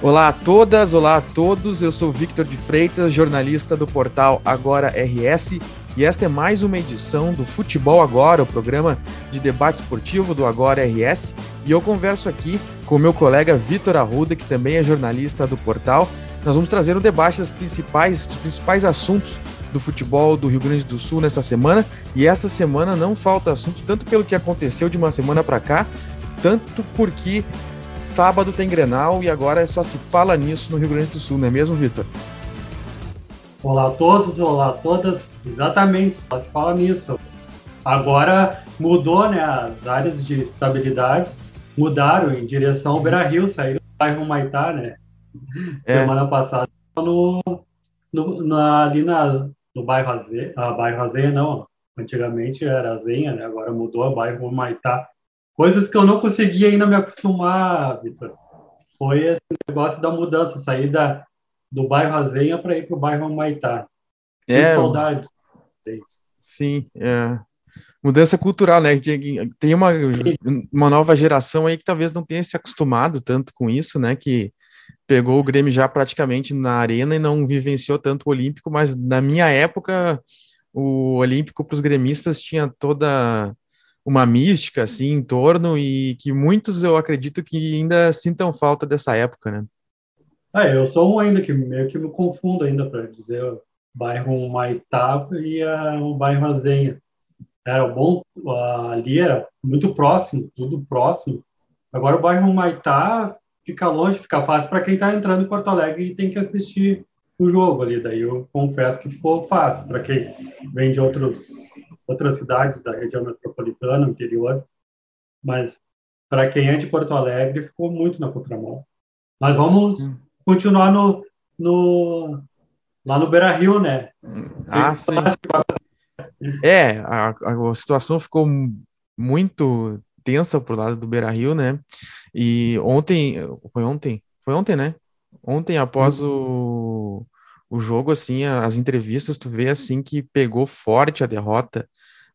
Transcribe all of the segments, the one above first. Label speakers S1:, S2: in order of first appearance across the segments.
S1: Olá a todas, olá a todos. Eu sou Victor de Freitas, jornalista do portal Agora RS, e esta é mais uma edição do Futebol Agora, o programa de debate esportivo do Agora RS. E eu converso aqui com meu colega Vitor Arruda, que também é jornalista do portal. Nós vamos trazer um debate das principais, dos principais assuntos do futebol do Rio Grande do Sul nesta semana. E esta semana não falta assunto, tanto pelo que aconteceu de uma semana para cá, tanto porque Sábado tem Grenal e agora só se fala nisso no Rio Grande do Sul, não é mesmo, Vitor?
S2: Olá a todos, olá a todas. Exatamente, só se fala nisso. Agora mudou, né? As áreas de estabilidade mudaram em direção ao Beira Rio, saíram do bairro Maitá, né? É. Semana passada no, no, na, ali na, no bairro Azeia, ah, bairro Azeia não, antigamente era Azenha, né? Agora mudou a bairro Maitá. Coisas que eu não consegui ainda me acostumar, Vitor. Foi esse negócio da mudança, sair da, do bairro Azenha para ir para o bairro Maitá.
S1: É, saudade. Sim, é. Mudança cultural, né? Tem uma, uma nova geração aí que talvez não tenha se acostumado tanto com isso, né? Que pegou o Grêmio já praticamente na arena e não vivenciou tanto o Olímpico, mas na minha época o Olímpico para os gremistas tinha toda uma mística assim em torno e que muitos eu acredito que ainda sintam falta dessa época, né?
S2: É, eu sou um ainda que meio que me confundo ainda para dizer o bairro Maitá e uh, o bairro Azenha. Era bom, ali era muito próximo, tudo próximo. Agora o bairro Maitá fica longe, fica fácil para quem está entrando em Porto Alegre e tem que assistir o jogo ali. Daí eu confesso que ficou fácil para quem vem de outros outras cidades da região metropolitana, interior, mas para quem é de Porto Alegre ficou muito na contramão. Mas vamos hum. continuar no, no lá no Beira Rio, né?
S1: Ah, sim. É, a, a situação ficou muito tensa pro lado do Beira Rio, né? E ontem, foi ontem? Foi ontem, né? Ontem, após uhum. o o jogo, assim, as entrevistas, tu vê, assim, que pegou forte a derrota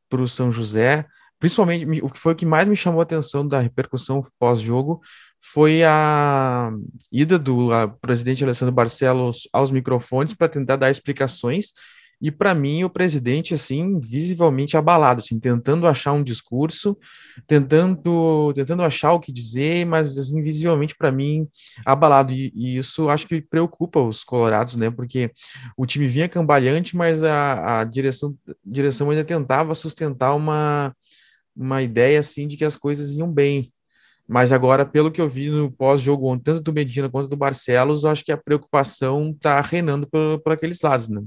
S1: para o São José, principalmente, o que foi o que mais me chamou a atenção da repercussão pós-jogo foi a ida do a presidente Alessandro Barcelos aos microfones para tentar dar explicações e para mim o presidente assim visivelmente abalado, assim, tentando achar um discurso, tentando tentando achar o que dizer, mas assim, visivelmente para mim abalado e, e, isso acho que preocupa os colorados, né? Porque o time vinha cambalhante, mas a, a direção direção ainda tentava sustentar uma uma ideia assim de que as coisas iam bem. Mas agora, pelo que eu vi no pós-jogo, tanto do Medina quanto do Barcelos, acho que a preocupação está reinando por, por aqueles lados, né?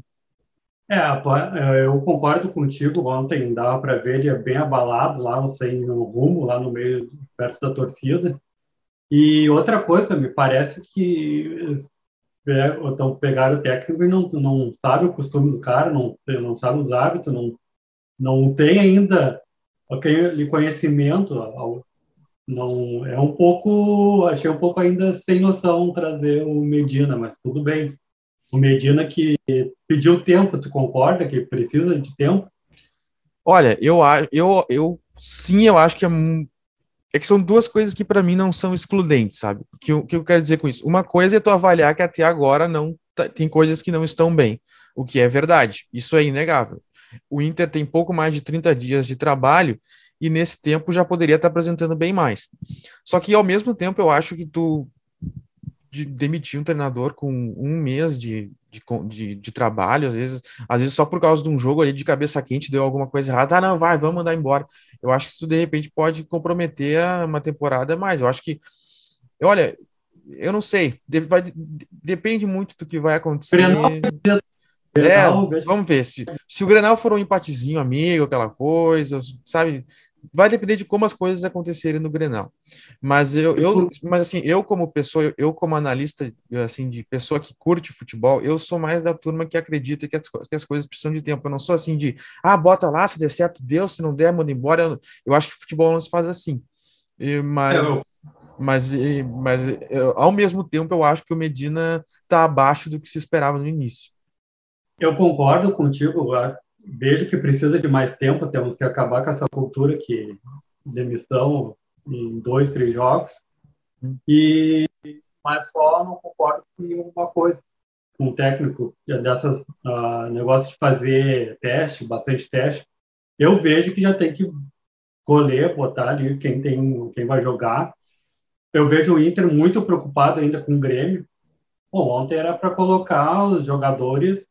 S2: É, é, eu concordo contigo. Ontem dava para ver ele bem abalado lá, sem rumo, lá no meio, perto da torcida. E outra coisa, me parece que então, pegaram o técnico e não, não sabe o costume do cara, não, não sabe os hábitos, não, não tem ainda aquele conhecimento. Não, é um pouco, achei um pouco ainda sem noção trazer o Medina, mas tudo bem o Medina que pediu tempo, tu concorda que precisa de tempo?
S1: Olha, eu, eu, eu sim, eu acho que é, é que são duas coisas que para mim não são excludentes, sabe? O que, que eu quero dizer com isso? Uma coisa é tu avaliar que até agora não tá, tem coisas que não estão bem, o que é verdade, isso é inegável. O Inter tem pouco mais de 30 dias de trabalho e nesse tempo já poderia estar apresentando bem mais. Só que ao mesmo tempo eu acho que tu de demitir um treinador com um mês de, de, de, de, trabalho, às vezes, às vezes só por causa de um jogo ali de cabeça quente deu alguma coisa errada, ah, não, vai, vamos mandar embora. Eu acho que isso de repente pode comprometer uma temporada mais. Eu acho que, olha, eu não sei, de, vai, depende muito do que vai acontecer. É, vamos ver se, se o Grenal for um empatezinho amigo, aquela coisa, sabe? Vai depender de como as coisas acontecerem no Grenal. Mas eu, eu mas assim, eu como pessoa, eu como analista, assim, de pessoa que curte futebol, eu sou mais da turma que acredita que as, que as coisas precisam de tempo. Eu não sou assim de, ah, bota lá, se der certo, Deus, se não der, manda embora. Eu, eu acho que futebol não se faz assim. E, mas, é, mas, mas ao mesmo tempo, eu acho que o Medina está abaixo do que se esperava no início.
S2: Eu concordo contigo, vejo que precisa de mais tempo, temos que acabar com essa cultura que demissão em dois, três jogos. E mas só não concordo com uma coisa. Um técnico dessas uh, negócios de fazer teste, bastante teste, eu vejo que já tem que colher, botar ali quem tem, quem vai jogar. Eu vejo o Inter muito preocupado ainda com o Grêmio. Bom, ontem era para colocar os jogadores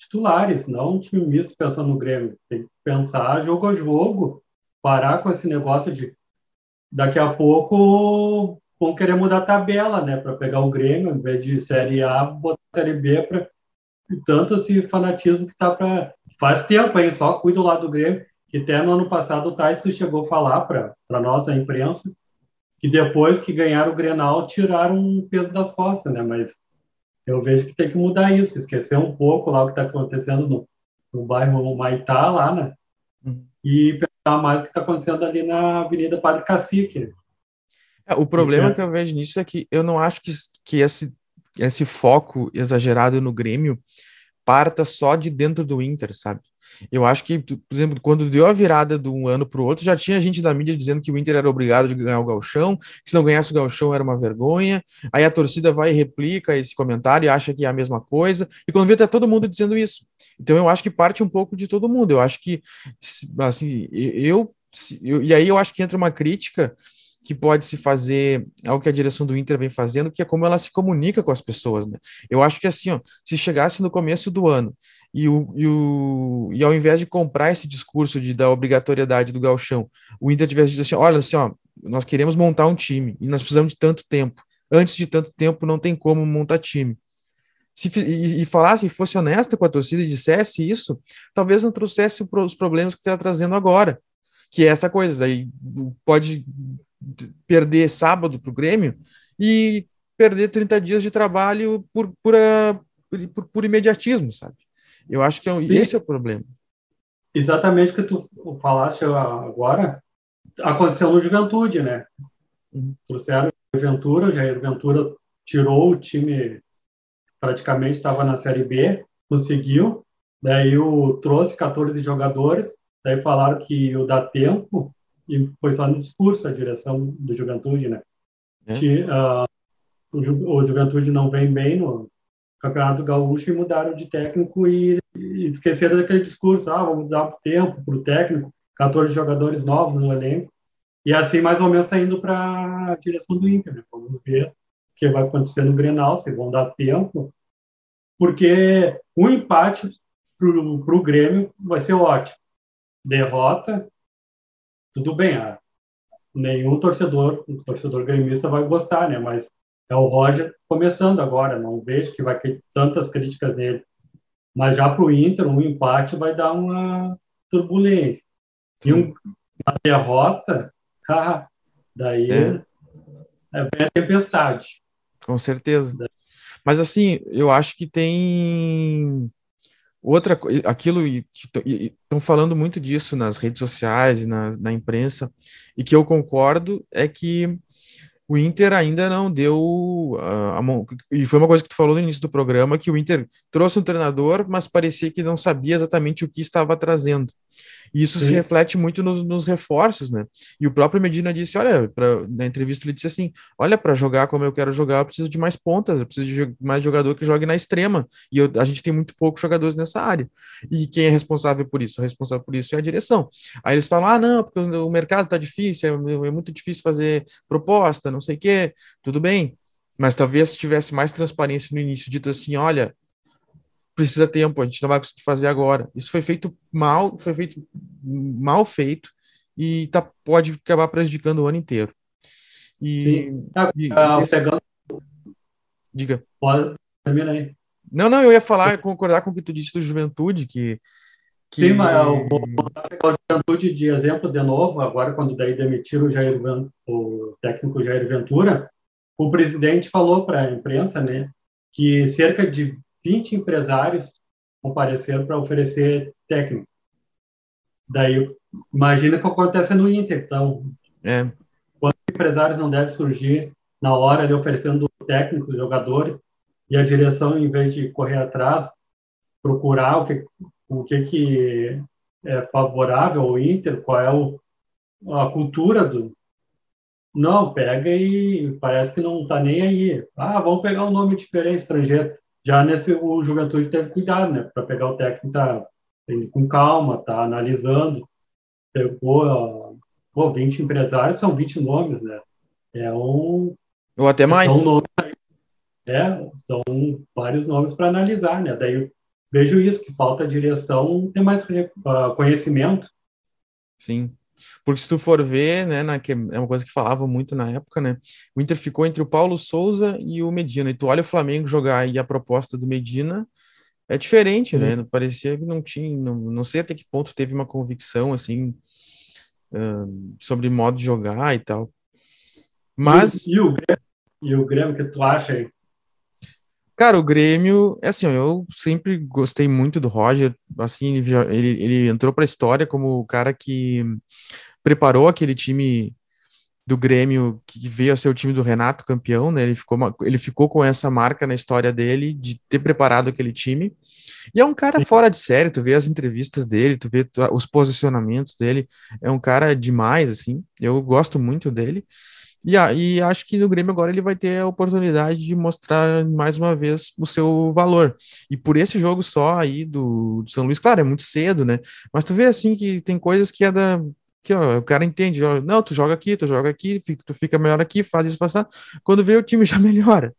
S2: titulares, não um time misto pensando no Grêmio. Tem que pensar jogo a jogo, parar com esse negócio de daqui a pouco vão querer mudar a tabela, né, para pegar o Grêmio, em vez de Série A, botar Série B para tanto esse fanatismo que tá para faz tempo aí, só cuida lado do Grêmio, que até no ano passado o Tyson chegou a falar para para a imprensa que depois que ganharam o Grenal tiraram o peso das costas, né, mas eu vejo que tem que mudar isso, esquecer um pouco lá o que está acontecendo no, no bairro Maitá, lá, né? Uhum. E pensar mais o que está acontecendo ali na Avenida Padre Cacique.
S1: É, o problema é. que eu vejo nisso é que eu não acho que, que esse, esse foco exagerado no Grêmio parta só de dentro do Inter, sabe? Eu acho que, por exemplo, quando deu a virada de um ano para o outro, já tinha gente da mídia dizendo que o Inter era obrigado a ganhar o galchão, que se não ganhasse o galchão era uma vergonha. Aí a torcida vai e replica esse comentário e acha que é a mesma coisa. E quando vê, tá todo mundo dizendo isso. Então eu acho que parte um pouco de todo mundo. Eu acho que, assim, eu, eu e aí eu acho que entra uma crítica que pode se fazer ao que a direção do Inter vem fazendo, que é como ela se comunica com as pessoas, né? Eu acho que assim, ó, se chegasse no começo do ano e, o, e, o, e ao invés de comprar esse discurso de da obrigatoriedade do galchão, o Inter tivesse dito assim, olha assim, ó, nós queremos montar um time e nós precisamos de tanto tempo. Antes de tanto tempo não tem como montar time. Se, e, e falasse, fosse honesta com a torcida e dissesse isso, talvez não trouxesse os problemas que está trazendo agora, que é essa coisa. Aí pode perder sábado para o Grêmio e perder 30 dias de trabalho por, por, por, por imediatismo, sabe? Eu acho que é, esse é o problema.
S2: Exatamente o que tu falaste agora aconteceu no Juventude, né? Uhum. Trouxeram o Ventura, o Jair Ventura tirou o time, praticamente estava na Série B, conseguiu, daí o, trouxe 14 jogadores, daí falaram que o dá tempo, e foi só no discurso a direção do Juventude, né? É. Que, uh, o, Ju, o Juventude não vem bem no, Campeonato Gaúcho e mudaram de técnico e, e esqueceram daquele discurso, ah, vamos dar tempo para o técnico, 14 jogadores novos no elenco, e assim mais ou menos está indo para a direção do Inter, né? vamos ver o que vai acontecer no Grenal, se vão dar tempo, porque um empate para o Grêmio vai ser ótimo. Derrota, tudo bem, ah, nenhum torcedor, torcedor gremista vai gostar, né? Mas é o Roger começando agora, não vejo que vai ter tantas críticas nele. Mas já para o Inter, um empate vai dar uma turbulência. Sim. E um, uma derrota, ah, daí é. é bem a tempestade.
S1: Com certeza. Mas assim, eu acho que tem outra aquilo estão falando muito disso nas redes sociais e na, na imprensa, e que eu concordo é que o Inter ainda não deu uh, a mão. E foi uma coisa que tu falou no início do programa, que o Inter trouxe um treinador, mas parecia que não sabia exatamente o que estava trazendo. E isso Sim. se reflete muito no, nos reforços, né? E o próprio Medina disse: olha, pra, na entrevista ele disse assim: olha, para jogar como eu quero jogar, eu preciso de mais pontas, eu preciso de mais jogador que jogue na extrema. E eu, a gente tem muito poucos jogadores nessa área. E quem é responsável por isso? O responsável por isso é a direção. Aí eles falam: ah, não, porque o mercado tá difícil, é, é muito difícil fazer proposta, não sei o quê. Tudo bem. Mas talvez se tivesse mais transparência no início, dito assim: olha, precisa tempo, a gente não vai conseguir fazer agora. Isso foi feito mal, foi feito mal feito e tá, pode acabar prejudicando o ano inteiro. E, Sim. e ah, esse... pegando... Diga.
S2: Pode, termina aí.
S1: Não, não, eu ia falar, concordar com o que tu disse do Juventude, que... que...
S2: Sim, mas eu vou pegar o Juventude de exemplo de novo, agora quando daí demitiram o, Jair, o técnico Jair Ventura, o presidente falou para a imprensa, né, que cerca de 20 empresários compareceram para oferecer técnico. Daí, imagina o que acontece no Inter. Então, é. quantos empresários não devem surgir na hora de oferecendo técnicos, jogadores, e a direção, em vez de correr atrás, procurar o que, o que, que é favorável ao Inter, qual é o, a cultura do, Não, pega e parece que não tá nem aí. Ah, vamos pegar um nome diferente, estrangeiro. Já nesse, o Juventude teve cuidado, né? Para pegar o técnico, tá com calma, tá analisando. Pegou, pô, 20 empresários, são 20 nomes, né? É um.
S1: Ou até mais.
S2: São é, são vários nomes para analisar, né? Daí eu vejo isso, que falta direção, ter mais uh, conhecimento.
S1: Sim. Porque se tu for ver, né, na, que é uma coisa que falava muito na época, né, o Inter ficou entre o Paulo Souza e o Medina, e tu olha o Flamengo jogar e a proposta do Medina é diferente, né, uhum. parecia que não tinha, não, não sei até que ponto teve uma convicção, assim, uh, sobre modo de jogar e tal. Mas...
S2: E, e, o, Grêmio, e o Grêmio que tu acha aí?
S1: Cara, o Grêmio, é assim, eu sempre gostei muito do Roger, assim, ele, ele, ele entrou para a história como o cara que preparou aquele time do Grêmio que veio a ser o time do Renato campeão, né? Ele ficou, ele ficou com essa marca na história dele de ter preparado aquele time. E é um cara fora de série, tu vê as entrevistas dele, tu vê os posicionamentos dele, é um cara demais, assim. Eu gosto muito dele. E, e acho que no Grêmio agora ele vai ter a oportunidade de mostrar mais uma vez o seu valor. E por esse jogo só aí do, do São Luís, claro, é muito cedo, né? Mas tu vê assim que tem coisas que é da. Que, ó, o cara entende, ó, não, tu joga aqui, tu joga aqui, tu fica melhor aqui, faz isso, faz isso. Quando vê o time já melhora.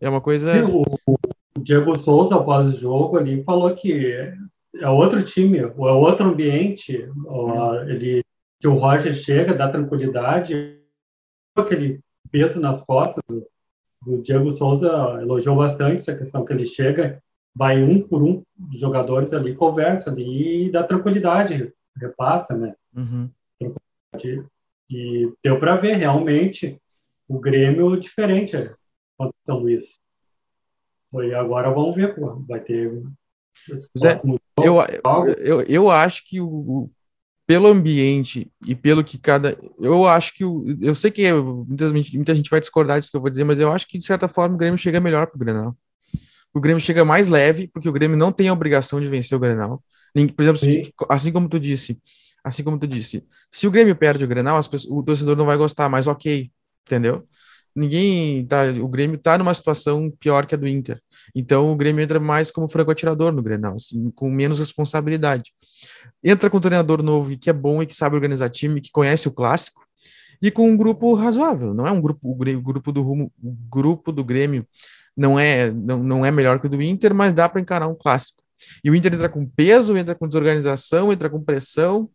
S1: É uma coisa.
S2: Sim, o, o Diego Souza, após o jogo, ali falou que é outro time, é outro ambiente. Ó, ele, que o Roger chega, dá tranquilidade aquele peso nas costas. Do, Diego Souza elogiou bastante a questão que ele chega, vai um por um dos jogadores ali, conversa ali e dá tranquilidade, repassa, né?
S1: Uhum.
S2: E deu para ver realmente o Grêmio diferente contra o São Luís. Foi agora vamos ver, vai ter.
S1: Zé, eu, eu, eu acho que o, pelo ambiente e pelo que cada. Eu acho que. O, eu sei que muita, muita gente vai discordar disso que eu vou dizer, mas eu acho que, de certa forma, o Grêmio chega melhor para o Grenal. O Grêmio chega mais leve, porque o Grêmio não tem a obrigação de vencer o Grenal. Por exemplo, Sim. assim como tu disse, assim como tu disse, se o Grêmio perde o Grenal, pessoas, o torcedor não vai gostar, mas ok, entendeu? Ninguém tá, o Grêmio tá numa situação pior que a do Inter. Então o Grêmio entra mais como franco atirador no Grenal, assim, com menos responsabilidade entra com um treinador novo e que é bom e que sabe organizar time, que conhece o clássico, e com um grupo razoável. Não é um grupo, o grupo do rumo, o grupo do Grêmio não é não, não é melhor que o do Inter, mas dá para encarar um clássico. E o Inter entra com peso, entra com desorganização, entra com pressão.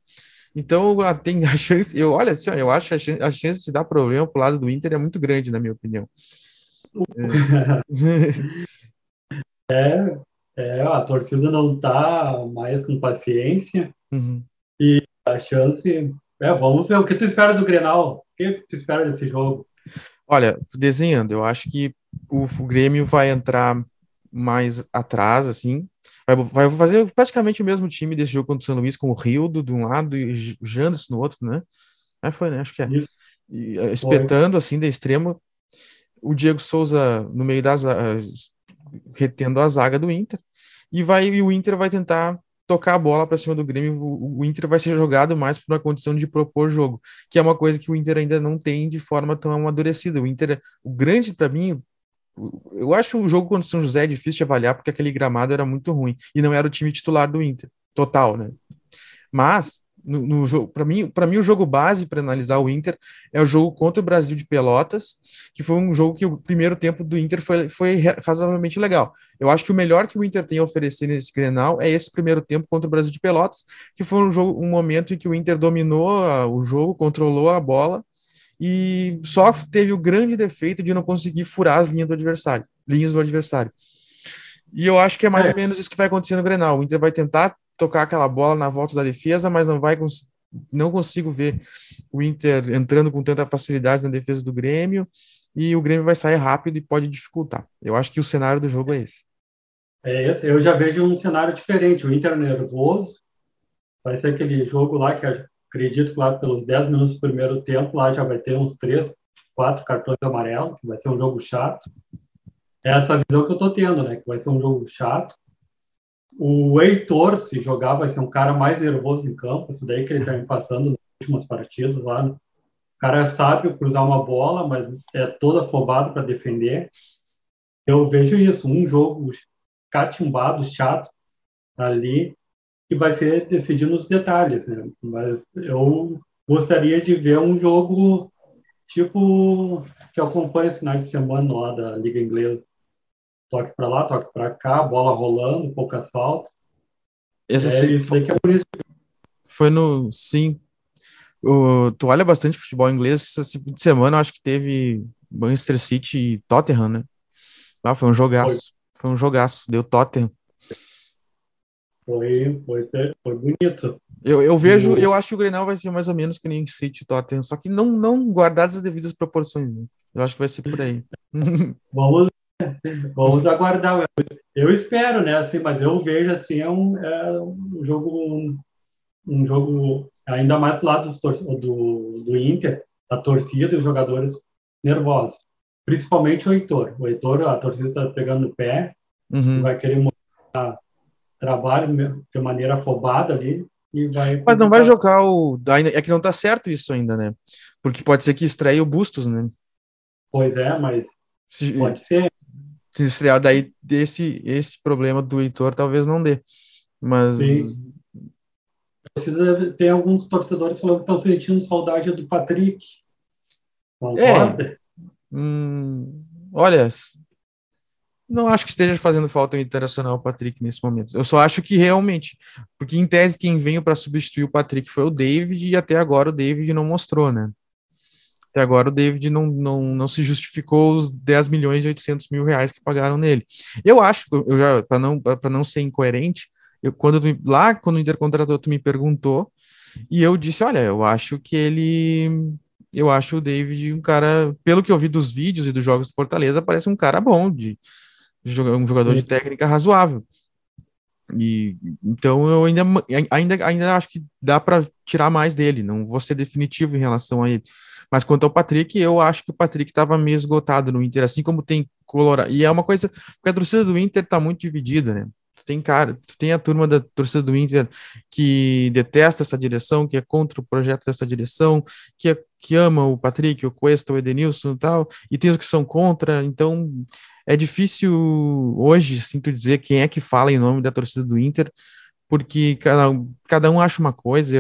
S1: Então tem a chance, eu olha assim, ó, eu acho a chance, a chance de dar problema pro lado do Inter é muito grande, na minha opinião.
S2: É, é, a torcida não está mais com paciência
S1: uhum.
S2: e a chance. É, vamos ver o que tu espera do Grenal. O que tu espera desse jogo?
S1: Olha, desenhando, eu acho que o, o Grêmio vai entrar mais atrás, assim. Vai, vai, fazer praticamente o mesmo time desse jogo contra o São Luís, com o Rildo de um lado e o Janderson no outro, né? É, foi, né? Acho que é. E, eh, espetando, assim, da extremo. O Diego Souza no meio das. retendo a zaga do Inter e vai e o Inter vai tentar tocar a bola para cima do Grêmio. O, o, Inter vai ser jogado mais por uma condição de propor jogo, que é uma coisa que o Inter ainda não tem de forma tão amadurecida. O Inter, o grande para mim, eu acho o jogo contra o São José difícil de avaliar porque aquele gramado era muito ruim e não era o time titular do Inter, total, né? Mas no, no jogo, para mim, para mim o jogo base para analisar o Inter é o jogo contra o Brasil de Pelotas, que foi um jogo que o primeiro tempo do Inter foi, foi razoavelmente legal. Eu acho que o melhor que o Inter tem a oferecer nesse Grenal é esse primeiro tempo contra o Brasil de Pelotas, que foi um jogo, um momento em que o Inter dominou a, o jogo, controlou a bola e só teve o grande defeito de não conseguir furar as linhas do adversário, linhas do adversário. E eu acho que é mais é. ou menos isso que vai acontecer no Grenal. O Inter vai tentar tocar aquela bola na volta da defesa, mas não vai não consigo ver o Inter entrando com tanta facilidade na defesa do Grêmio e o Grêmio vai sair rápido e pode dificultar. Eu acho que o cenário do jogo é esse.
S2: É esse. Eu já vejo um cenário diferente. O Inter nervoso, vai ser aquele jogo lá que acredito que lá pelos 10 minutos do primeiro tempo lá já vai ter uns 3, 4 cartões amarelos, que vai ser um jogo chato. É essa visão que eu tô tendo, né? Que vai ser um jogo chato. O Heitor, se jogar, vai ser um cara mais nervoso em campo. Isso daí que ele está me passando nas últimas partidas lá. cara sabe cruzar uma bola, mas é todo afobado para defender. Eu vejo isso, um jogo catimbado, chato, ali, que vai ser decidido nos detalhes, né? Mas eu gostaria de ver um jogo tipo que acompanha esse final de semana lá da Liga Inglesa. Toque para lá, toque para cá, bola rolando, poucas faltas.
S1: Esse é, isso daqui é por isso. Foi no. Sim. O, tu olha bastante futebol inglês. Esse fim de semana eu acho que teve Manchester City e Tottenham, né? Ah, foi um jogaço. Foi, foi um jogaço. Deu Tottenham.
S2: Foi, foi, foi bonito.
S1: Eu, eu vejo, eu acho que o Grenal vai ser mais ou menos que nem City Tottenham, só que não, não guardadas as devidas proporções. Né? Eu acho que vai ser por aí.
S2: vamos, vamos aguardar. Eu espero, né? Assim, mas eu vejo assim, é um, é um jogo, um, um jogo ainda mais do lado do, do, do Inter, a torcida e os jogadores nervosos. Principalmente o Heitor. O Heitor, a torcida está pegando no pé, uhum. vai querer trabalho de maneira afobada ali e vai.
S1: Mas não vai jogar o. É que não tá certo isso ainda, né? Porque pode ser que estreie o Bustos, né?
S2: Pois é, mas se, pode ser.
S1: Se estrear daí desse esse problema do Heitor talvez não dê. Mas. Sim.
S2: Precisa, tem alguns torcedores falando que estão sentindo saudade do Patrick. Concorda?
S1: É. Hum, olha, não acho que esteja fazendo falta o Internacional Patrick nesse momento. Eu só acho que realmente, porque em tese quem veio para substituir o Patrick foi o David e até agora o David não mostrou, né? Até agora o David não, não, não se justificou os 10 milhões e 800 mil reais que pagaram nele. Eu acho, eu já para não para não ser incoerente, eu quando lá quando o Inter contratou tu me perguntou e eu disse, olha, eu acho que ele eu acho o David um cara, pelo que eu vi dos vídeos e dos jogos do Fortaleza, parece um cara bom de um jogador de técnica razoável. E então eu ainda, ainda, ainda acho que dá para tirar mais dele, não vou ser definitivo em relação a ele. Mas quanto ao Patrick, eu acho que o Patrick estava meio esgotado no Inter, assim como tem Colorado. E é uma coisa, porque a torcida do Inter está muito dividida, né? Tu tem cara, tu tem a turma da torcida do Inter que detesta essa direção, que é contra o projeto dessa direção, que, é, que ama o Patrick, o Cuesta, o Edenilson e tal, e tem os que são contra, então é difícil hoje, sinto dizer, quem é que fala em nome da torcida do Inter, porque cada, cada um acha uma coisa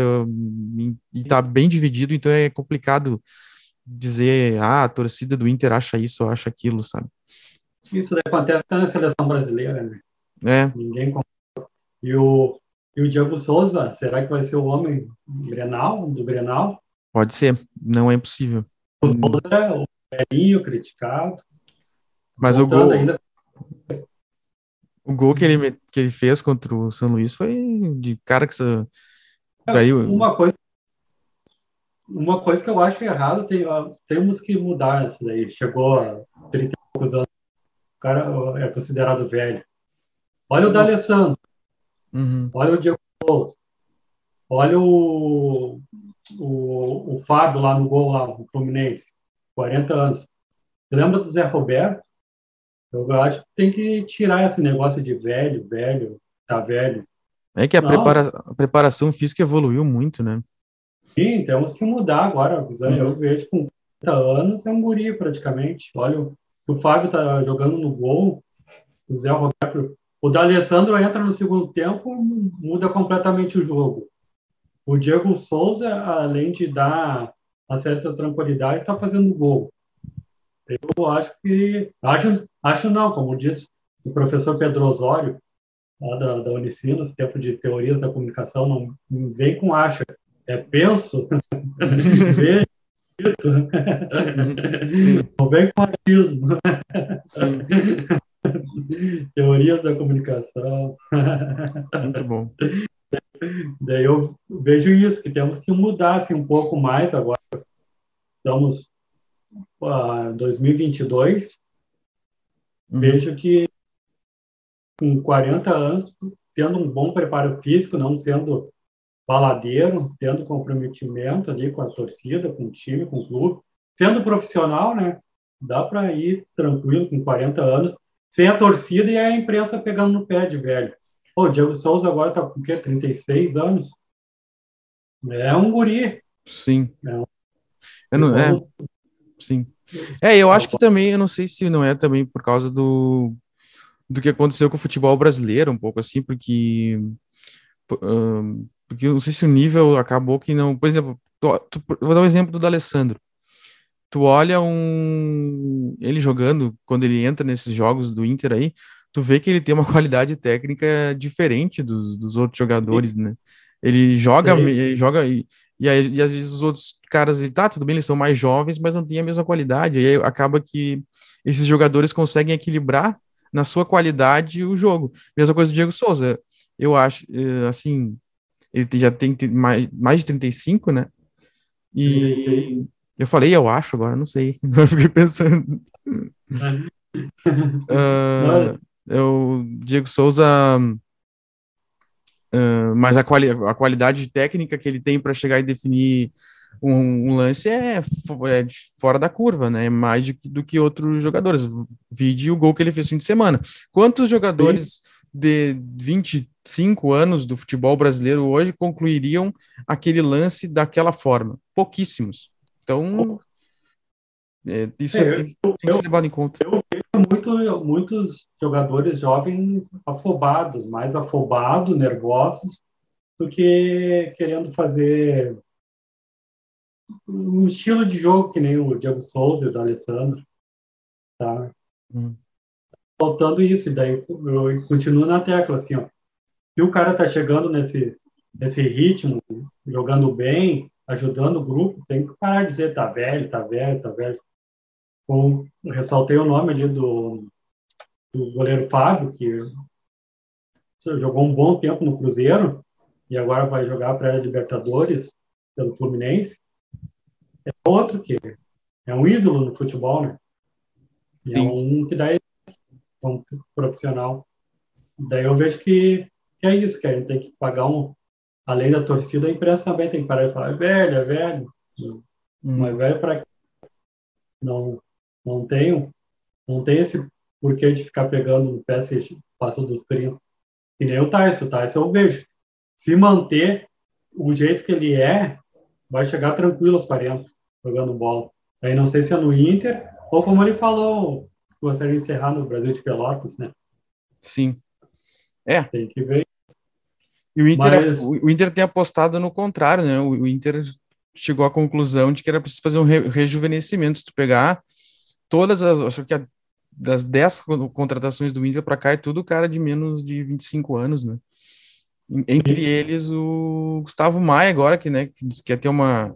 S1: e está bem dividido, então é complicado dizer, ah, a torcida do Inter acha isso ou acha aquilo, sabe?
S2: Isso acontece até na seleção brasileira, né?
S1: É.
S2: Ninguém e o, e o Diego Souza, será que vai ser o homem Grenal, do Grenal?
S1: Pode ser, não é impossível.
S2: O Souza é o velhinho criticado,
S1: mas o gol, ainda... o gol que ele, que ele fez contra o São Luís foi de cara que você...
S2: Daí... Uma coisa uma coisa que eu acho errado, tem, temos que mudar isso daí. Chegou a 30 e poucos anos, o cara é considerado velho. Olha o D'Alessandro, uhum. olha o Diego Souza, olha o, o, o Fábio lá no gol lá, no Fluminense, 40 anos. Lembra do Zé Roberto? Eu acho que tem que tirar esse negócio de velho, velho, tá velho.
S1: É que a, prepara a preparação física evoluiu muito, né?
S2: Sim, temos que mudar agora. Uhum. Eu vejo com 30 anos, é um guri praticamente. Olha, o Fábio tá jogando no gol, o Zé Roberto. O D'Alessandro entra no segundo tempo, muda completamente o jogo. O Diego Souza, além de dar uma certa tranquilidade, está fazendo gol. Eu acho que. Acho, acho não, como disse o professor Pedro Osório, lá da, da Unicinos, tempo de teorias da comunicação, não, não vem com acha. É penso, vejo, não vem com achismo. teorias da comunicação.
S1: Muito bom.
S2: Daí eu vejo isso, que temos que mudar assim, um pouco mais agora. Estamos uh, 2022, uhum. vejo que com 40 anos, tendo um bom preparo físico, não sendo baladeiro, tendo comprometimento ali com a torcida, com o time, com o clube, sendo profissional, né? Dá para ir tranquilo com 40 anos, sem a torcida e a imprensa pegando no pé de velho. Pô, o Diego Souza agora tá com o quê? 36 anos? É um guri.
S1: Sim.
S2: É um
S1: Eu não, é, sim. É, eu acho que também, eu não sei se não é também por causa do, do que aconteceu com o futebol brasileiro, um pouco assim, porque, um, porque eu não sei se o nível acabou que não. Por exemplo, tu, tu, vou dar um exemplo do D'Alessandro. Tu olha um ele jogando quando ele entra nesses jogos do Inter aí, tu vê que ele tem uma qualidade técnica diferente dos, dos outros jogadores, né? Ele joga, ele joga e, aí, e às vezes os outros caras, tá, tudo bem, eles são mais jovens, mas não têm a mesma qualidade. E aí acaba que esses jogadores conseguem equilibrar na sua qualidade o jogo. Mesma coisa do Diego Souza. Eu acho, eh, assim, ele já tem mais, mais de 35, né? E eu falei, eu acho agora, não sei. Eu fiquei pensando. uh, eu, Diego Souza Uh, mas a, quali a qualidade técnica que ele tem para chegar e definir um, um lance é, é fora da curva, né? É mais de, do que outros jogadores. Vide o gol que ele fez no fim de semana. Quantos jogadores Sim. de 25 anos do futebol brasileiro hoje concluiriam aquele lance daquela forma? Pouquíssimos. Então, é, isso é, tem, tem que ser levado em conta.
S2: Eu muitos jogadores jovens afobados, mais afobados, nervosos, do que querendo fazer um estilo de jogo que nem o Diego Souza e o Alessandro. Tá? Hum. Faltando isso, e daí eu continuo na tecla, assim, ó. Se o cara tá chegando nesse, nesse ritmo, jogando bem, ajudando o grupo, tem que parar de dizer tá velho, tá velho, tá velho com, ressaltei o nome ali do, do goleiro Fábio, que jogou um bom tempo no Cruzeiro e agora vai jogar para a Libertadores pelo Fluminense. É outro que é um ídolo no futebol, né? E é um que dá um profissional. Daí eu vejo que, que, é isso, que a gente tem que pagar um. Além da torcida, a imprensa também tem que parar e falar: é velho, é velho. Hum. Mas velho para não não tenho, não tem esse porquê de ficar pegando no pé se passa dos 30. Que nem o Tyson. O Tyson eu vejo. Se manter o jeito que ele é, vai chegar tranquilo aos 40, jogando bola. Aí não sei se é no Inter, ou como ele falou, gostaria de encerrar no Brasil de Pelotas, né?
S1: Sim. É.
S2: Tem que ver.
S1: E o Inter, Mas... o Inter tem apostado no contrário, né? O Inter chegou à conclusão de que era preciso fazer um rejuvenescimento. Se tu pegar todas as, acho que das 10 contratações do Inter para cá é tudo cara de menos de 25 anos, né? Entre eles o Gustavo Maia agora que, né, que quer ter uma,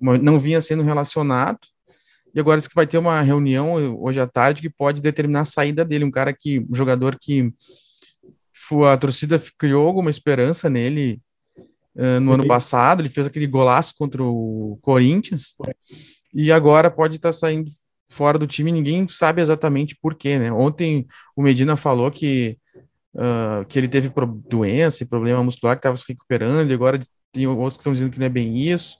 S1: uma não vinha sendo relacionado e agora diz que vai ter uma reunião hoje à tarde que pode determinar a saída dele, um cara que um jogador que a torcida criou alguma esperança nele uh, no ano passado, ele fez aquele golaço contra o Corinthians. E agora pode estar tá saindo fora do time, ninguém sabe exatamente por quê, né? Ontem o Medina falou que, uh, que ele teve doença e problema muscular, que estava se recuperando, e agora tem outros que estão dizendo que não é bem isso.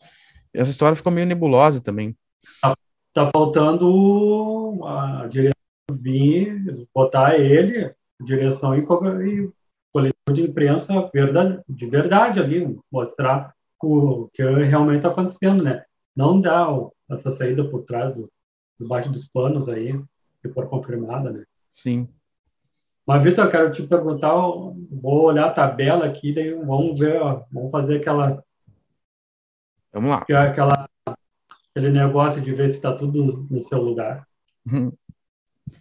S1: Essa história ficou meio nebulosa também.
S2: Tá, tá faltando a direção vir, botar ele, direção e, e coletivo de imprensa verdade, de verdade ali, mostrar o que realmente está acontecendo, né? Não dá essa saída por trás do, debaixo dos panos aí, se for confirmada, né?
S1: Sim.
S2: Mas, Vitor, eu quero te perguntar, vou olhar a tabela aqui, daí vamos ver, ó, vamos fazer aquela...
S1: Vamos lá.
S2: Aquela, aquele negócio de ver se está tudo no seu lugar. Uhum.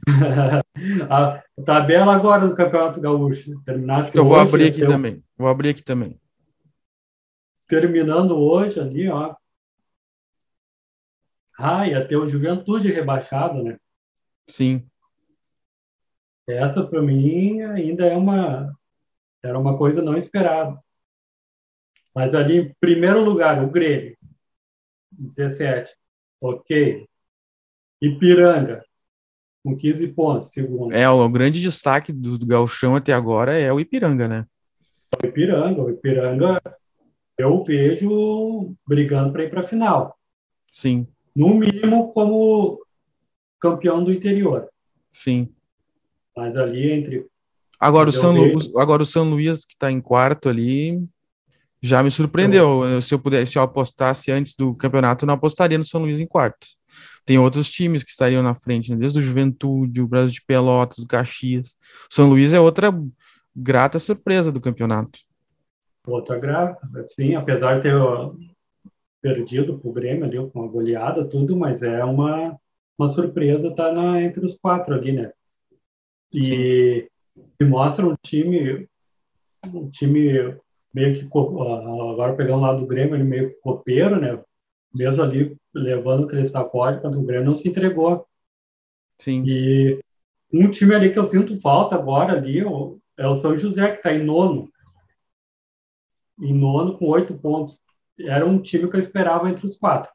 S2: a tabela agora do Campeonato Gaúcho. Terminasse
S1: eu vou abrir aqui também. Vou abrir aqui também.
S2: Terminando hoje ali, ó, ah, ia ter o Juventude rebaixado, né?
S1: Sim.
S2: Essa, para mim, ainda é uma, era uma coisa não esperada. Mas ali, em primeiro lugar, o Grêmio, 17. Ok. Ipiranga, com 15 pontos, segundo.
S1: É, o grande destaque do, do Galchão até agora é o Ipiranga, né?
S2: O Ipiranga, o Ipiranga, eu vejo brigando para ir para a final.
S1: Sim
S2: no mínimo como campeão do interior.
S1: Sim.
S2: Mas ali entre
S1: agora o São Lu... agora o São Luís que está em quarto ali Já me surpreendeu. Eu, se eu pudesse, se eu apostasse antes do campeonato, eu não apostaria no São Luís em quarto. Tem outros times que estariam na frente, né? desde o Juventude, o Brasil de Pelotas, o Caxias. São Luís é outra grata surpresa do campeonato.
S2: Outra grata, sim, apesar de ter perdido para o Grêmio ali com a goleada, tudo, mas é uma, uma surpresa estar tá entre os quatro ali, né? E, e mostra um time, um time meio que agora pegando lá do Grêmio, ele meio copeiro, né? Mesmo ali levando aquele sacode contra o Grêmio, não se entregou.
S1: Sim.
S2: E um time ali que eu sinto falta agora ali é o São José, que está em nono. Em nono, com oito pontos. Era um time que eu esperava entre os quatro.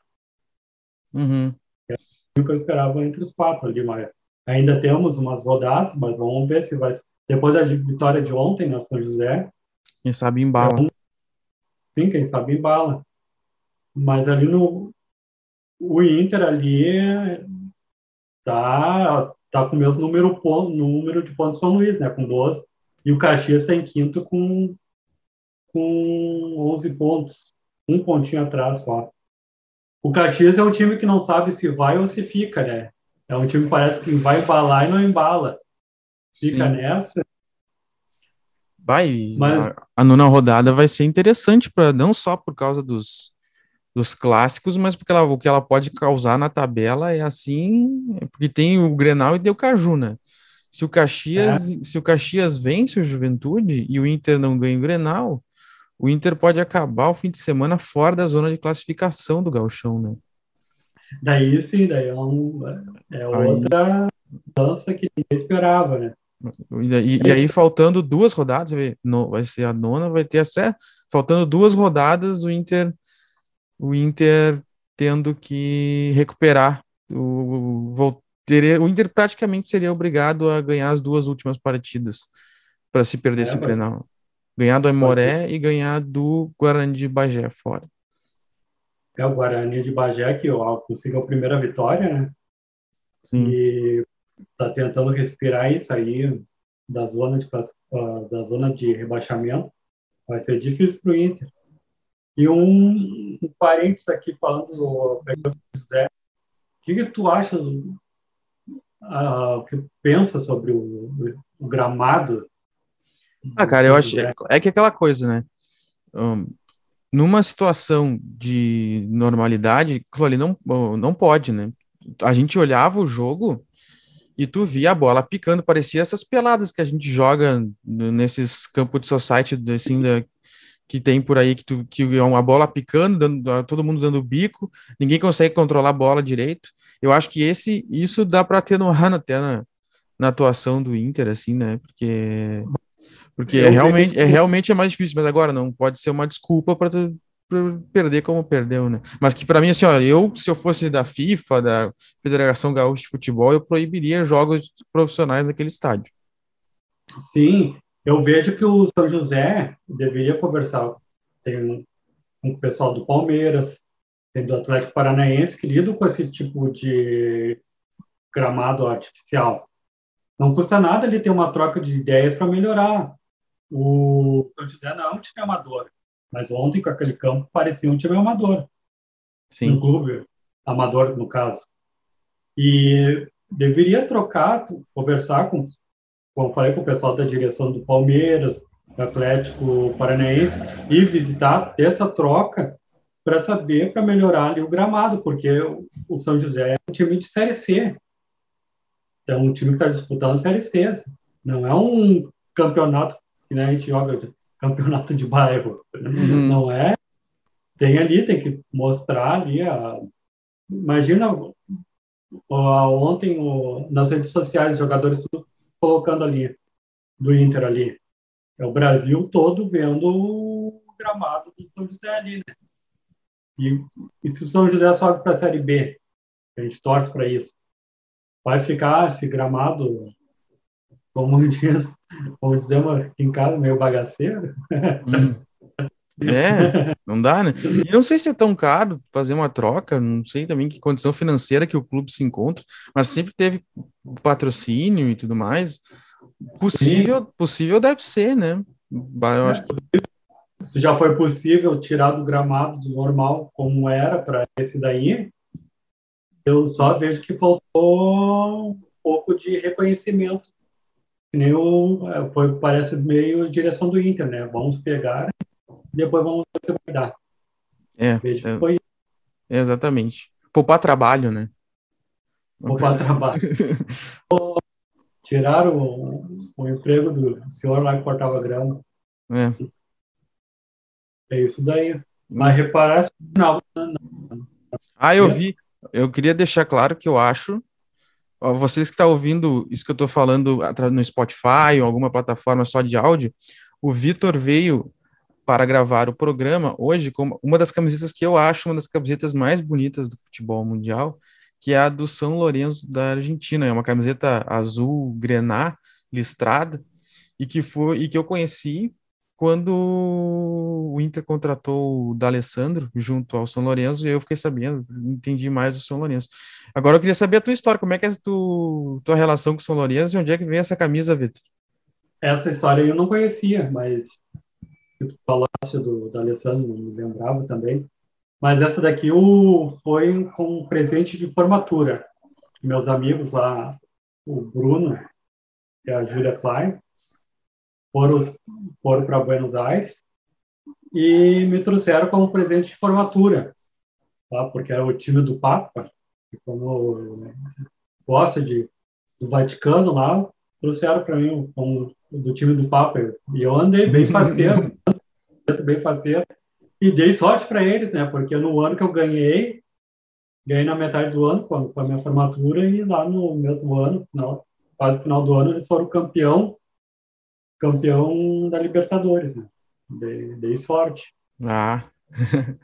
S1: Uhum.
S2: Era um time que eu esperava entre os quatro ali, mas ainda temos umas rodadas, mas vamos ver se vai. Depois da vitória de ontem na São José,
S1: quem sabe embala.
S2: Então, sim, quem sabe embala. Mas ali no. O Inter ali tá, tá com o mesmo número, número de pontos São Luís, né? Com 12. E o Caxias está em quinto com, com 11 pontos. Um pontinho atrás só. O Caxias é um time que não sabe se vai ou se fica, né? É um time que parece que vai embalar e não embala. Fica Sim. nessa
S1: Vai, Mas... a, a nona rodada vai ser interessante para não só por causa dos, dos clássicos, mas porque ela, o que ela pode causar na tabela é assim, porque tem o Grenal e o Caju, né? Se o Caxias, é. se o Caxias vence o Juventude e o Inter não ganha o Grenal, o Inter pode acabar o fim de semana fora da zona de classificação do Galchão, né?
S2: Daí sim, daí é, um, é outra dança que ninguém esperava, né?
S1: E, e, aí, faltando duas rodadas, vai ser a nona, vai ter até faltando duas rodadas, o Inter, o Inter tendo que recuperar. O, o, o Inter praticamente seria obrigado a ganhar as duas últimas partidas para se perder é, esse Grenal. Ganhar do Aimoré e ganhar do Guarani de Bagé fora.
S2: É o Guarani de Bagé que ó, conseguiu a primeira vitória, né?
S1: Sim.
S2: E está tentando respirar e sair da zona de da zona de rebaixamento. Vai ser difícil para o Inter. E um, um parênteses aqui falando do José, o que, que tu acha, uh, o que pensa sobre o, o gramado?
S1: Ah, cara, eu acho é, é que aquela coisa, né? Um, numa situação de normalidade, aquilo ali não, não pode, né? A gente olhava o jogo e tu via a bola picando, parecia essas peladas que a gente joga nesses campos de society, assim, da, que tem por aí, que, tu, que é uma bola picando, dando, todo mundo dando bico, ninguém consegue controlar a bola direito. Eu acho que esse, isso dá para atenuar até na, na atuação do Inter, assim, né? Porque, porque é realmente, é realmente é mais difícil, mas agora não pode ser uma desculpa para perder como perdeu, né? Mas que para mim, assim, ó, eu, se eu fosse da FIFA, da Federação Gaúcha de Futebol, eu proibiria jogos profissionais naquele estádio.
S2: Sim, eu vejo que o São José deveria conversar tem com o pessoal do Palmeiras, tem do Atlético Paranaense, que com esse tipo de gramado artificial. Não custa nada ele ter uma troca de ideias para melhorar. O São José não é um time amador. Mas ontem, com aquele campo, parecia um time amador.
S1: Sim.
S2: Um clube amador, no caso. E deveria trocar, conversar com, como falei, com o pessoal da direção do Palmeiras, do Atlético Paranaense, e visitar, ter essa troca para saber, para melhorar ali o gramado, porque o São José é um time de Série C. É um time que está disputando a Série C. Não é um campeonato que né, a gente joga campeonato de bairro. Uhum. Não é? Tem ali, tem que mostrar ali a. Imagina ontem nas redes sociais, jogadores tudo colocando ali, do Inter ali. É o Brasil todo vendo o gramado do São José ali, né? E, e se o São José sobe para a Série B, a gente torce para isso, vai ficar esse gramado como diz, como dizemos aqui em casa, meio bagaceiro.
S1: Hum. É, não dá, né? E não sei se é tão caro fazer uma troca, não sei também que condição financeira que o clube se encontra, mas sempre teve patrocínio e tudo mais. Possível, possível deve ser, né? Eu acho que...
S2: se já foi possível tirar do gramado do normal como era para esse daí, eu só vejo que faltou um pouco de reconhecimento. O, é, foi, parece meio direção do Inter, né? Vamos pegar e depois vamos ver o que vai dar.
S1: É, é, foi exatamente. Poupar trabalho, né?
S2: Poupar trabalho. Tiraram o, o, emprego do senhor lá que cortava grama. É. É isso daí. Mas reparar não, não.
S1: Ah, eu vi. Eu queria deixar claro que eu acho. Vocês que estão tá ouvindo isso que eu estou falando no Spotify ou alguma plataforma só de áudio, o Vitor veio para gravar o programa hoje com uma das camisetas que eu acho uma das camisetas mais bonitas do futebol mundial, que é a do São Lourenço da Argentina. É uma camiseta azul grená listrada e que foi e que eu conheci quando o Inter contratou o D'Alessandro junto ao São Lourenço, eu fiquei sabendo, entendi mais o São Lourenço. Agora eu queria saber a tua história, como é que é a tu, tua relação com o São Lourenço e onde é que vem essa camisa, Vitor?
S2: Essa história eu não conhecia, mas tu falaste do D'Alessandro, me lembrava também. Mas essa daqui o, foi com um presente de formatura. Meus amigos lá, o Bruno e a Júlia Klein, foram, foram para Buenos Aires e me trouxeram como presente de formatura, tá? porque era o time do Papa, que como gosta de, do Vaticano lá, trouxeram para mim como do time do Papa. E eu andei bem faceiro, bem faceiro, e dei sorte para eles, né? Porque no ano que eu ganhei, ganhei na metade do ano, quando foi a minha formatura, e lá no mesmo ano, final, quase final do ano, eles foram campeão campeão da Libertadores, né? Dei, dei sorte.
S1: Ah,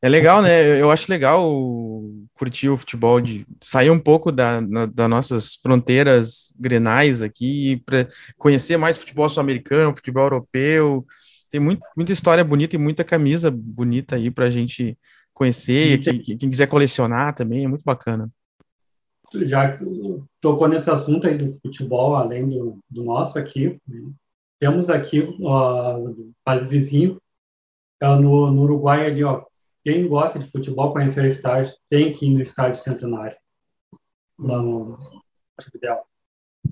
S1: é legal, né? Eu acho legal curtir o futebol, de sair um pouco da, na, das nossas fronteiras grenais aqui, para conhecer mais futebol sul-americano, futebol europeu. Tem muito, muita história bonita e muita camisa bonita aí para a gente conhecer. Quem, quem quiser colecionar também, é muito bacana.
S2: Já tocou nesse assunto aí do futebol, além do, do nosso aqui, temos aqui, uh, país vizinho, uh, no, no Uruguai ali, ó, quem gosta de futebol, conhecer o estádio, tem que ir no estádio Centenário, lá no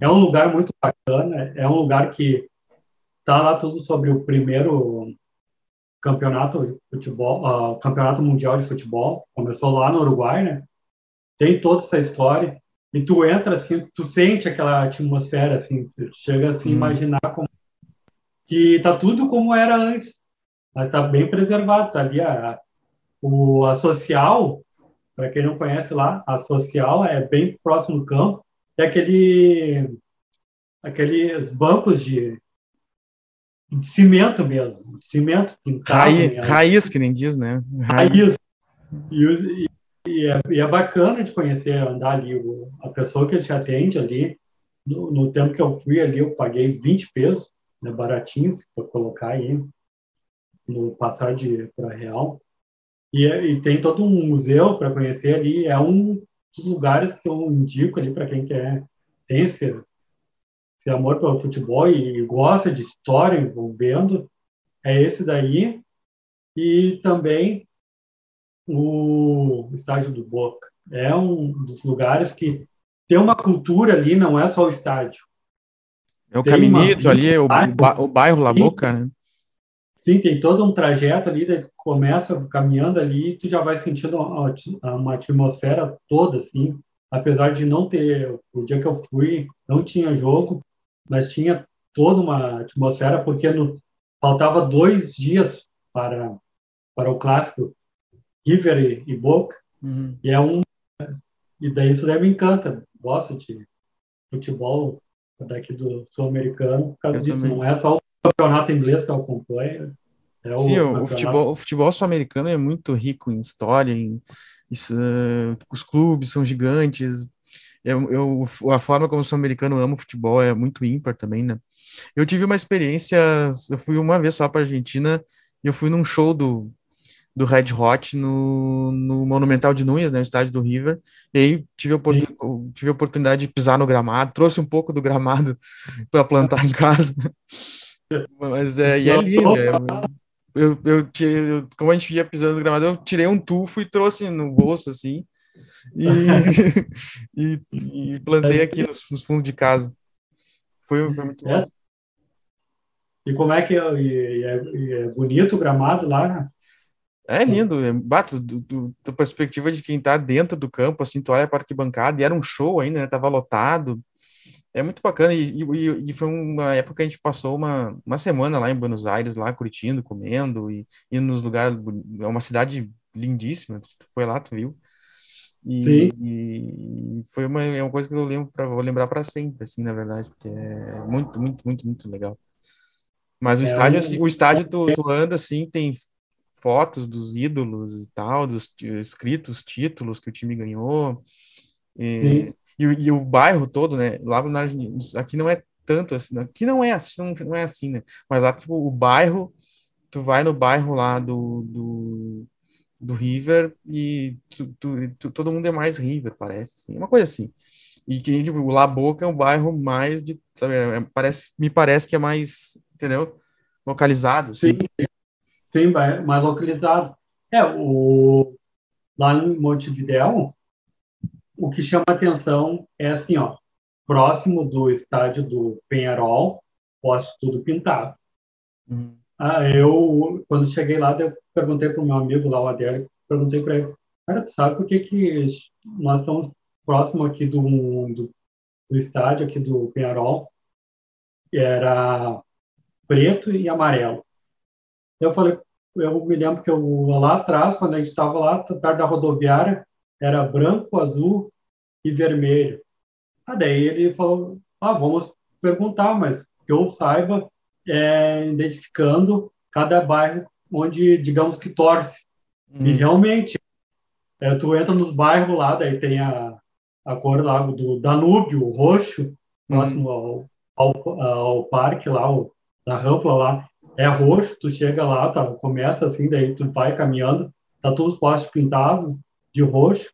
S2: É um lugar muito bacana, é um lugar que tá lá tudo sobre o primeiro campeonato de futebol, uh, campeonato mundial de futebol, começou lá no Uruguai, né? Tem toda essa história. E tu entra assim, tu sente aquela atmosfera assim, tu chega assim, hum. imaginar como que está tudo como era antes, mas está bem preservado. Está ali a, o, a social, para quem não conhece lá, a social é bem próximo do campo, é aquele, aqueles bancos de, de cimento mesmo, de cimento
S1: pintado. Raiz, mesmo. raiz, que nem diz, né?
S2: Raiz. E, e, é, e, é, bacana de conhecer, andar ali. A pessoa que te atende ali, no, no tempo que eu fui ali, eu paguei 20 pesos né, baratinho, se for colocar aí no passar de para real. E, e, tem todo um museu para conhecer ali. É um dos lugares que eu indico ali para quem quer tem esse, esse amor pelo futebol e gosta de história envolvendo. É esse daí. E também o estádio do Boca. É um dos lugares que tem uma cultura ali, não é só o estádio.
S1: É o caminito ali, o, o bairro La Boca, né?
S2: Sim, tem todo um trajeto ali, daí tu começa caminhando ali e tu já vai sentindo uma, uma atmosfera toda, assim. Apesar de não ter, o dia que eu fui, não tinha jogo, mas tinha toda uma atmosfera, porque no, faltava dois dias para, para o clássico River e, Boca, uhum. e é um e daí isso daí me encanta, gosto de futebol daqui do sul-americano por causa eu disso. Também. Não é só o campeonato inglês que eu acompanho. É
S1: Sim, o, o futebol, o futebol sul-americano é muito rico em história, em, isso, uh, os clubes são gigantes. Eu, eu, a forma como o sul-americano ama o futebol é muito ímpar também, né? Eu tive uma experiência, eu fui uma vez só para Argentina e eu fui num show do, do Red Hot no, no Monumental de Núñez, né, no estádio do River, e aí tive a, tive a oportunidade de pisar no gramado, trouxe um pouco do gramado para plantar em casa, mas é, e é lindo, é, eu, eu, tirei, eu, como a gente ia pisando no gramado, eu tirei um tufo e trouxe no bolso, assim, e, e, e, plantei aqui nos, nos, fundos de casa. Foi, foi muito é. bom.
S2: E como é que é, é, é bonito o gramado lá, né?
S1: É lindo, é, bato da perspectiva de quem tá dentro do campo, assim, tu olha para arquibancada, e era um show ainda, né, tava lotado, é muito bacana, e, e, e, foi uma época que a gente passou uma, uma semana lá em Buenos Aires, lá curtindo, comendo, e indo nos lugares, é uma cidade lindíssima, tu foi lá, tu viu, e, e, foi uma, é uma coisa que eu lembro pra, vou lembrar para sempre, assim, na verdade, porque é muito, muito, muito, muito legal. Mas o é estádio, assim, o estádio tu, tu anda assim, tem fotos dos ídolos e tal, dos escritos, títulos que o time ganhou. E, e, e, o bairro todo, né? Lá na aqui não é tanto assim, aqui não é assim, não, não é assim, né? Mas lá, tipo, o bairro, tu vai no bairro lá do, do, do River e tu, tu, tu, todo mundo é mais River, parece, assim, uma coisa assim. E que, tipo, o La Boca é um bairro mais de, sabe, é, parece, me parece que é mais, entendeu? Localizado.
S2: Assim. Sim, Sim, mais localizado. É, o, lá em Montevidéu, o que chama atenção é assim, ó, próximo do estádio do Penharol, poste tudo pintado. Uhum. Ah, eu, quando cheguei lá, eu perguntei para o meu amigo lá, o Adélio, perguntei para ele, cara, tu sabe por que, que nós estamos próximo aqui do, do, do estádio, aqui do Penharol, era preto e amarelo. Eu falei, eu me lembro que eu, lá atrás, quando a gente estava lá perto da rodoviária, era branco, azul e vermelho. Ah, daí ele falou, ah, vamos perguntar, mas que eu saiba, é, identificando cada bairro onde, digamos que torce. Hum. E realmente, é, tu entra nos bairros lá, daí tem a, a cor lá do Danúbio, o roxo, próximo hum. ao, ao, ao, parque lá, o, da rampa lá, é roxo, tu chega lá, tá, começa assim, daí tu vai caminhando, tá todos os postes pintados de roxo,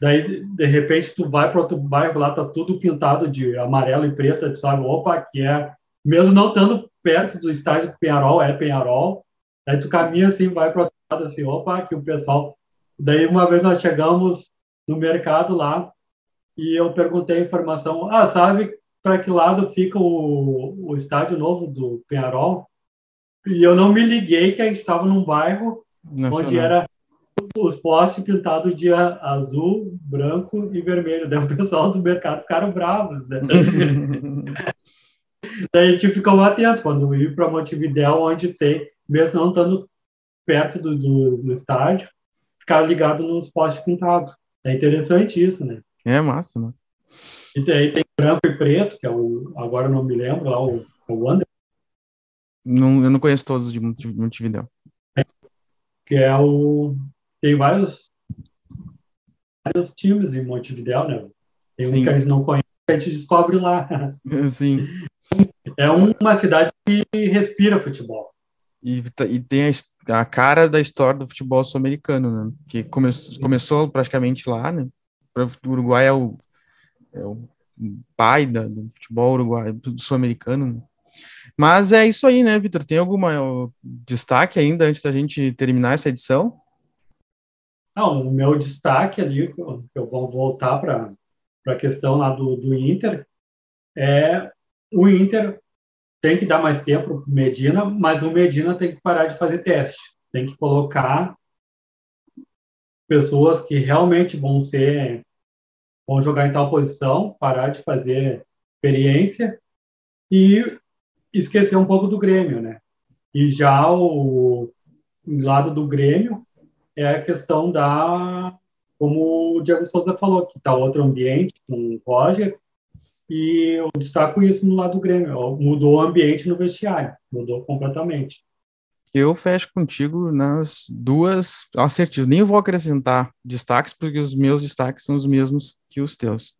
S2: daí de repente tu vai para outro bairro lá, tá tudo pintado de amarelo e preto, tu sabe, opa, que é, mesmo não estando perto do estádio do Penharol, é Penharol, daí tu caminha assim, vai para outro lado assim, opa, que o pessoal, daí uma vez nós chegamos no mercado lá, e eu perguntei a informação, ah, sabe para que lado fica o, o estádio novo do Penharol? E eu não me liguei que a gente estava num bairro Nacional. onde era os postes pintados de azul, branco e vermelho. Daí o pessoal do mercado ficaram bravos, né? Daí a gente ficou atento quando ir para Montevidéu, onde tem, mesmo não estando perto do, do, do estádio, ficar ligado nos postes pintados. É interessante isso, né?
S1: É massa, né?
S2: E aí tem branco e preto, que é o, agora não me lembro, lá o, o Under,
S1: não, eu não conheço todos de Montevideo.
S2: Que é o. Tem vários, vários times em Montevideo, né? Tem Sim. um que a gente não conhece, a gente descobre lá.
S1: Sim.
S2: É uma cidade que respira futebol.
S1: E, e tem a, a, cara da história do futebol sul-americano, né? Que come, começou praticamente lá, né? O Uruguai é o, é o pai da, do futebol uruguai, sul-americano. Mas é isso aí, né, Vitor? Tem algum destaque ainda antes da gente terminar essa edição?
S2: Não, o meu destaque ali, eu vou voltar para a questão lá do, do Inter, é o Inter tem que dar mais tempo para o Medina, mas o Medina tem que parar de fazer teste, tem que colocar pessoas que realmente vão ser vão jogar em tal posição, parar de fazer experiência e esquecer um pouco do Grêmio, né? E já o lado do Grêmio é a questão da, como o Diego Souza falou, que está outro ambiente com o Roger, e eu destaco isso no lado do Grêmio, mudou o ambiente no vestiário, mudou completamente.
S1: Eu fecho contigo nas duas assertivas. Nem vou acrescentar destaques, porque os meus destaques são os mesmos que os teus.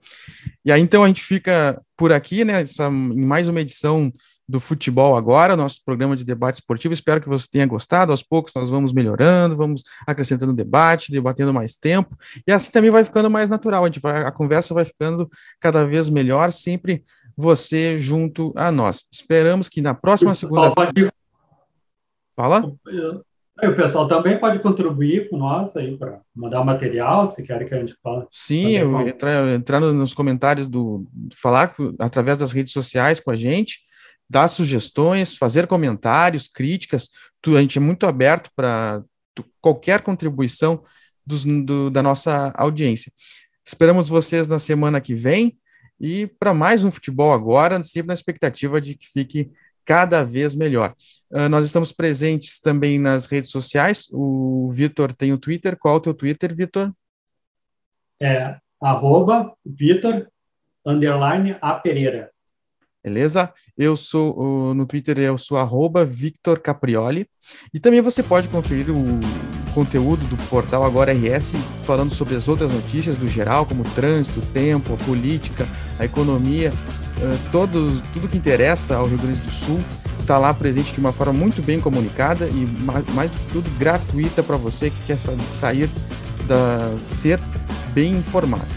S1: E aí, então, a gente fica por aqui, né? Essa, em mais uma edição do futebol agora, nosso programa de debate esportivo. Espero que você tenha gostado. Aos poucos nós vamos melhorando, vamos acrescentando debate, debatendo mais tempo, e assim também vai ficando mais natural. A, gente vai, a conversa vai ficando cada vez melhor, sempre você junto a nós. Esperamos que na próxima segunda. Fala.
S2: O pessoal também pode contribuir com nós aí para mandar material, se querem que a gente fale.
S1: Sim, eu entrar, entrar nos comentários do falar através das redes sociais com a gente, dar sugestões, fazer comentários, críticas. Tu, a gente é muito aberto para qualquer contribuição dos, do, da nossa audiência. Esperamos vocês na semana que vem e para mais um futebol agora, sempre na expectativa de que fique cada vez melhor. Uh, nós estamos presentes também nas redes sociais. O Vitor tem o Twitter. Qual é o teu Twitter, Vitor?
S2: É arroba Vitor underline A Pereira.
S1: Beleza? Eu sou no Twitter, eu sou arroba Victor Caprioli. E também você pode conferir o conteúdo do portal Agora RS falando sobre as outras notícias do geral, como trânsito, tempo, a política, a economia, todo, tudo que interessa ao Rio Grande do Sul está lá presente de uma forma muito bem comunicada e mais do que tudo gratuita para você que quer sair da ser bem informado.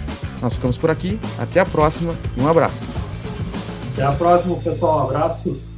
S1: Nós ficamos por aqui, até a próxima, um abraço.
S2: Até a próxima, pessoal. Abraços.